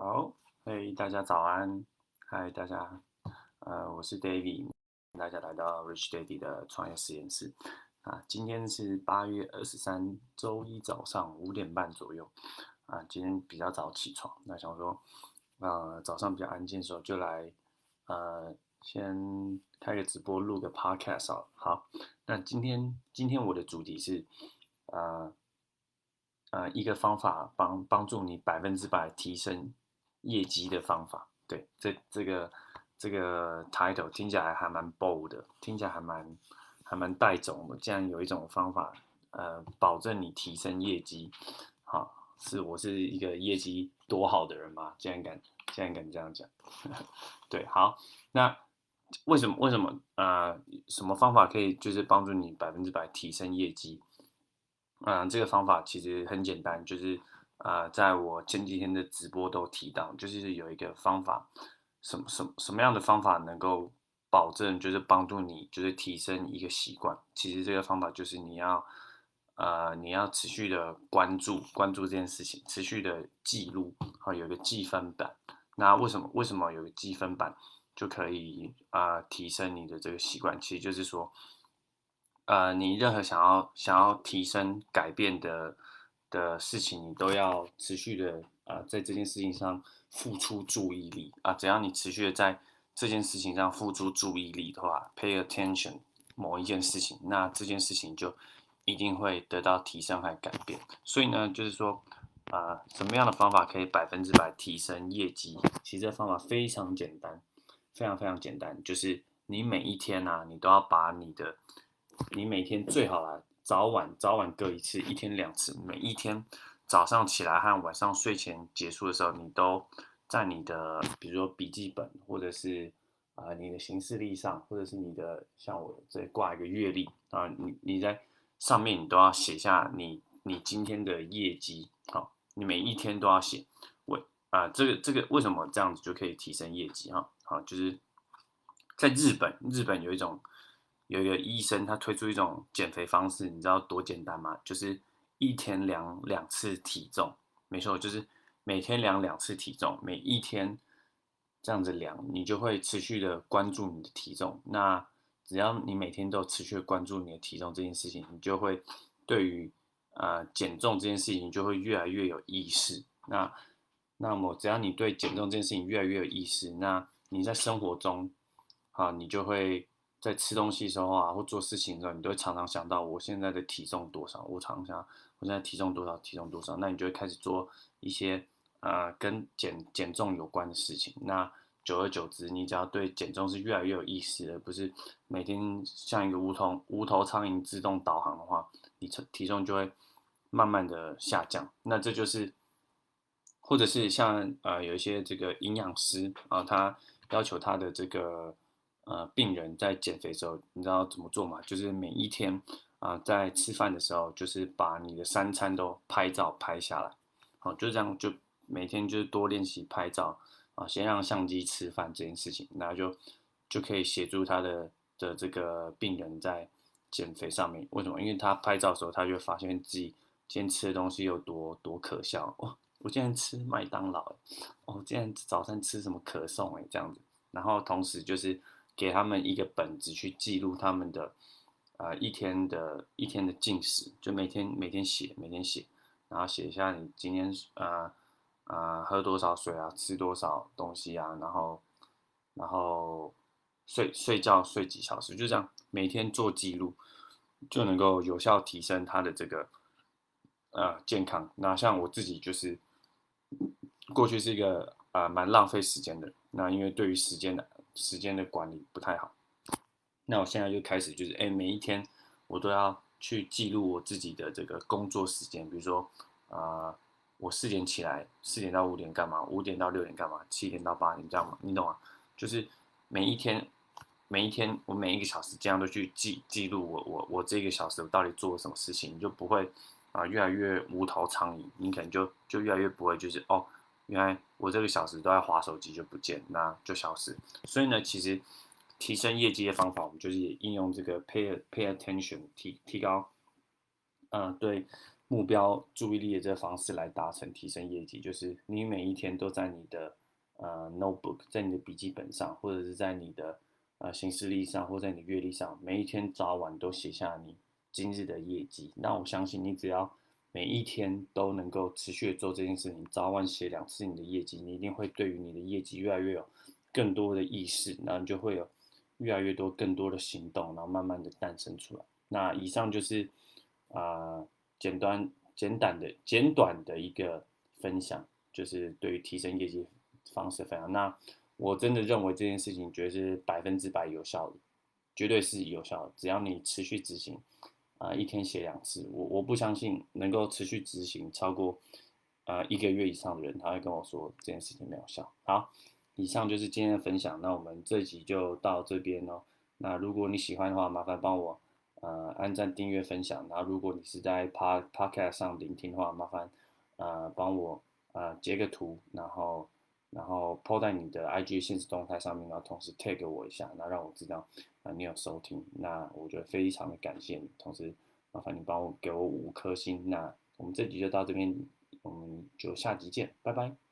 好，嘿，大家早安，嗨，大家，呃，我是 David，大家来到 Rich Daddy 的创业实验室啊。今天是八月二十三，周一早上五点半左右啊。今天比较早起床，那想说，呃，早上比较安静的时候就来，呃，先开个直播，录个 Podcast 啊。好，那今天今天我的主题是，呃，呃，一个方法帮帮助你百分之百提升。业绩的方法，对，这这个这个 title 听起来还蛮 bold 的，听起来还蛮还蛮带种的。这样有一种方法，呃，保证你提升业绩，好，是我是一个业绩多好的人吗？竟然敢竟然敢这样讲，对，好，那为什么为什么呃，什么方法可以就是帮助你百分之百提升业绩？嗯，这个方法其实很简单，就是。啊，在我前几天的直播都提到，就是有一个方法，什么什么什么样的方法能够保证，就是帮助你，就是提升一个习惯。其实这个方法就是你要，呃，你要持续的关注关注这件事情，持续的记录，好，有一个记分板。那为什么为什么有个记分板就可以啊提升你的这个习惯？其实就是说，呃，你任何想要想要提升改变的。的事情，你都要持续的啊，在这件事情上付出注意力啊。只要你持续的在这件事情上付出注意力的话，pay attention 某一件事情，那这件事情就一定会得到提升和改变。所以呢，就是说啊，什么样的方法可以百分之百提升业绩？其实这方法非常简单，非常非常简单，就是你每一天呢，你都要把你的，你每天最好啊。早晚早晚各一次，一天两次。每一天早上起来和晚上睡前结束的时候，你都在你的，比如说笔记本，或者是啊你的行事历上，或者是你的像我这挂一个月历啊，你你在上面你都要写下你你今天的业绩，好，你每一天都要写。为啊这个这个为什么这样子就可以提升业绩哈？好，就是在日本，日本有一种。有一个医生，他推出一种减肥方式，你知道多简单吗？就是一天量两次体重，没错，就是每天量两次体重，每一天这样子量，你就会持续的关注你的体重。那只要你每天都持续关注你的体重这件事情，你就会对于呃减重这件事情就会越来越有意识。那那么只要你对减重这件事情越来越有意识，那你在生活中啊，你就会。在吃东西的时候啊，或做事情的时候，你都会常常想到我现在的体重多少。我常想，我现在体重多少，体重多少。那你就会开始做一些呃跟减减重有关的事情。那久而久之，你只要对减重是越来越有意识，而不是每天像一个无头无头苍蝇自动导航的话，你体体重就会慢慢的下降。那这就是，或者是像呃有一些这个营养师啊，他要求他的这个。呃，病人在减肥的时候，你知道怎么做吗？就是每一天啊，在吃饭的时候，就是把你的三餐都拍照拍下来，好，就这样，就每天就是多练习拍照啊，先让相机吃饭这件事情，那就就可以协助他的的这个病人在减肥上面。为什么？因为他拍照的时候，他就发现自己今天吃的东西有多多可笑哦，我今天吃麦当劳，哦，今天早餐吃什么可颂哎，这样子，然后同时就是。给他们一个本子去记录他们的，呃，一天的一天的进食，就每天每天写，每天写，然后写一下你今天呃呃喝多少水啊，吃多少东西啊，然后然后睡睡觉睡几小时，就这样每天做记录，就能够有效提升他的这个呃健康。那像我自己就是过去是一个呃蛮浪费时间的，那因为对于时间的。时间的管理不太好，那我现在就开始就是，哎，每一天我都要去记录我自己的这个工作时间，比如说，啊，我四点起来，四点到五点干嘛？五点到六点干嘛？七点到八点这样吗？你懂吗？就是每一天，每一天我每一个小时这样都去记记录我我我这个小时我到底做了什么事情，你就不会啊越来越无头苍蝇，你可能就就越来越不会就是哦。原来我这个小时都在划手机就不见，那就消失。所以呢，其实提升业绩的方法，我们就是也应用这个 pay pay attention 提提高，嗯，对目标注意力的这个方式来达成提升业绩，就是你每一天都在你的呃 notebook，在你的笔记本上，或者是在你的呃行事历上，或在你月历上，每一天早晚都写下你今日的业绩。那我相信你只要每一天都能够持续的做这件事情，早晚写两次你的业绩，你一定会对于你的业绩越来越有更多的意识，然后你就会有越来越多更多的行动，然后慢慢的诞生出来。那以上就是啊。简短、简短的、简短的一个分享，就是对于提升业绩方式分享。那我真的认为这件事情绝对是百分之百有效的，绝对是有效的。只要你持续执行，啊，一天写两次，我我不相信能够持续执行超过啊一个月以上的人，他会跟我说这件事情没有效。好，以上就是今天的分享。那我们这集就到这边哦。那如果你喜欢的话，麻烦帮我。呃，按赞、订阅、分享。然后，如果你是在 Pod Podcast 上聆听的话，麻烦呃帮我呃截个图，然后然后抛在你的 IG 现实动态上面，然后同时 tag 我一下，那让我知道啊你有收听。那我觉得非常的感谢你，同时麻烦你帮我给我五颗星。那我们这集就到这边，我们就下集见，拜拜。